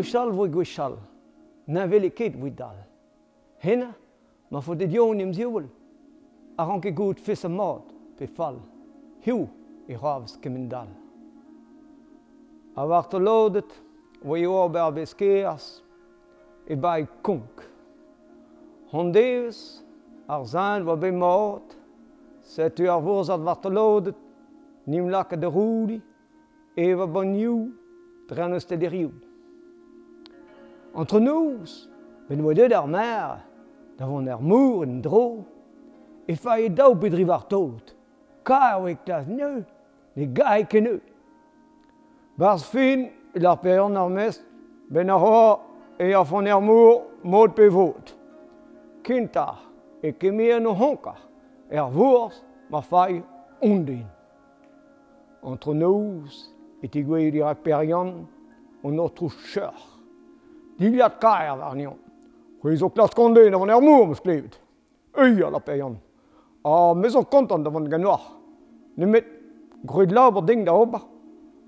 gwechal vo gwechal, na vele ket vo dal. Hena, ma fo de dion im zioul, a ranke gout fes a mat pe fall, hiu e ravs kemen dal. A war te lodet, vo eo ar ber beskeas, e bai konk. Hon deus, ar zan vo be mat, setu ar vorzad war te lodet, nim laka de rouli, e va bon niu, dran eus te derioù. entre nous, ben oa deud ar mer, da vont ar mour en dro, e fae daou bedri war taout, kar oek tas neu, ne gae ken neu. Barz fin, il ar perion ar mest, ben ar hoa e ar fon ar mour, mod pe vot. Kinta, e kemien no honka, er vours ma fai ondin. Entre nous, et igwe ar periant, on notre chœur. Diliat kaer var nion. C'hwez o klas konde van er mour mus klevet. Ui a la peyan. A mezon kontan da van ganoar. Nemet gred laber ding da oba.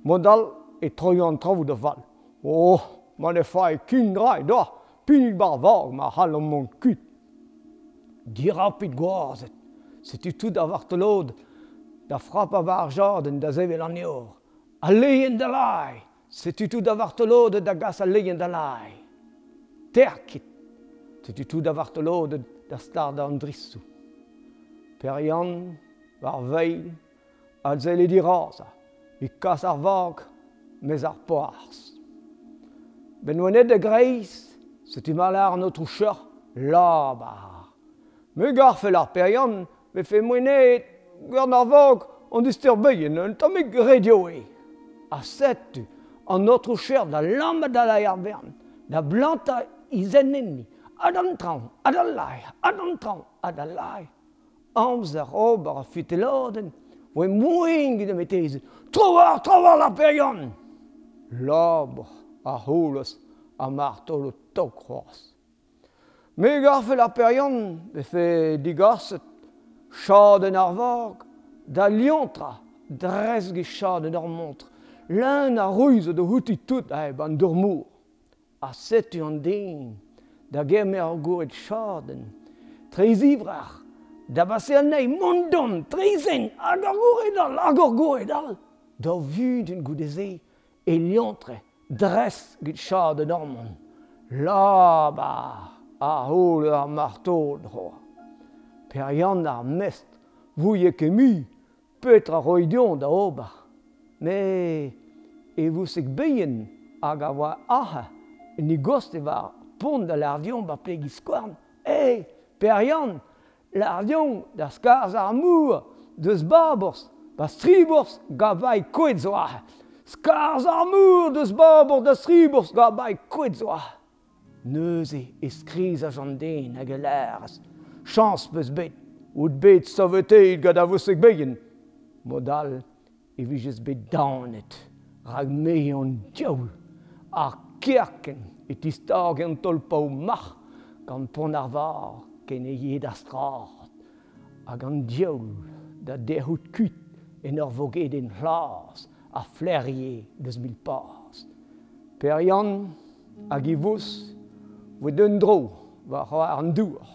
Modal e troyan travou da val. Oh, man e fai kin drai da. Pinik bar vag ma hal om mon kut. Dirapit Se tu tout da vart. Da frappa var jarden da zevel an eor. A leien da lai. Setu tout da vart da gas a leien da lai. terkit. Tetu tout d'avoir vart lod da star da an drissou. Perian, war veil, al zele di raza, e kas ar vag, mez ar poars. Benoanet de greiz, setu malar no toucheur, labar. Me gar fel ar perian, me fe mouenet, gant ar vag, an disturbeien, an tamik radioe. A setu, an notre cher da lamba da la yarverne, da blanta izenenni, ad an traoñ, ad an lai, ad an traoñ, ad an lai. Amz ar ober a futelodenn, oe mouin gant met trovar, trovar la perion. Labr a houlos a martolo tok c'hoaz. Me garfe la perion, befe digarset, chaden ar vag, da liontra, dresge chaden ar montre, l'un a rouze de houti tout a eb an dormour. a setu an den, da gemme ar gouret chaden. treiz ivrach, da base an nei mondon, treizen, ag ar gouret al, ag ar gouret al. Da vud un goude e liantre, dres gud chaden ormon. La ba, a hol ar marteau dro, Per yann ar mest, vouye kemu, petra roidion da oba. Me, e vous sek beyen hag a oa aha, ni goste war pont da l'ardion ba plegi iskouarn. E, perian, l'ardion da skarz ar mour, deus babors, ba stribors ga bai koet zo. Skarz ar mour deus babors da stribors ga bai koet zo a. Neuze e skriz a janden hag e lerz. Chans peus bet, out bet savetet gad a vosek begin. Modal e vijez bet daonet, rag me an diaoul, ar kerken e tistag an tol pao mar gant pon ar var ken e yed ar strad hag an diaoul da dehout kut en ur voget en hlas a flerie deus mil pas. Perian hag i vos vo d'un dro war c'hoar an dour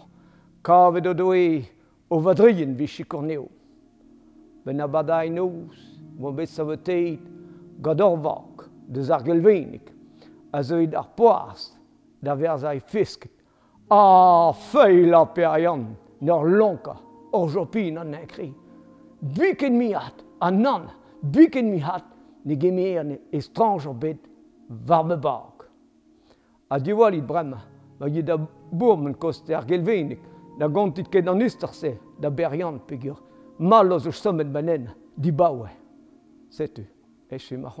kavet o doe o vadrien vi chikorneo. Ben a badañ nous, mon bet savetet, gador vak, deus ar gelvenik, a zeuit ar poast da verzai fisket. A feuil la perian nor lonka ur jopi an ekri. Biken mi hat, an nan, buken mi hat, ne gemi an estranger bet varme bag. A diwalit bremañ, ma ye da bourmen koste ar gelvenik, da gantit ket an istar se, da berian pegur, mal oz ur sommet banen, di bawe. Setu, eche ma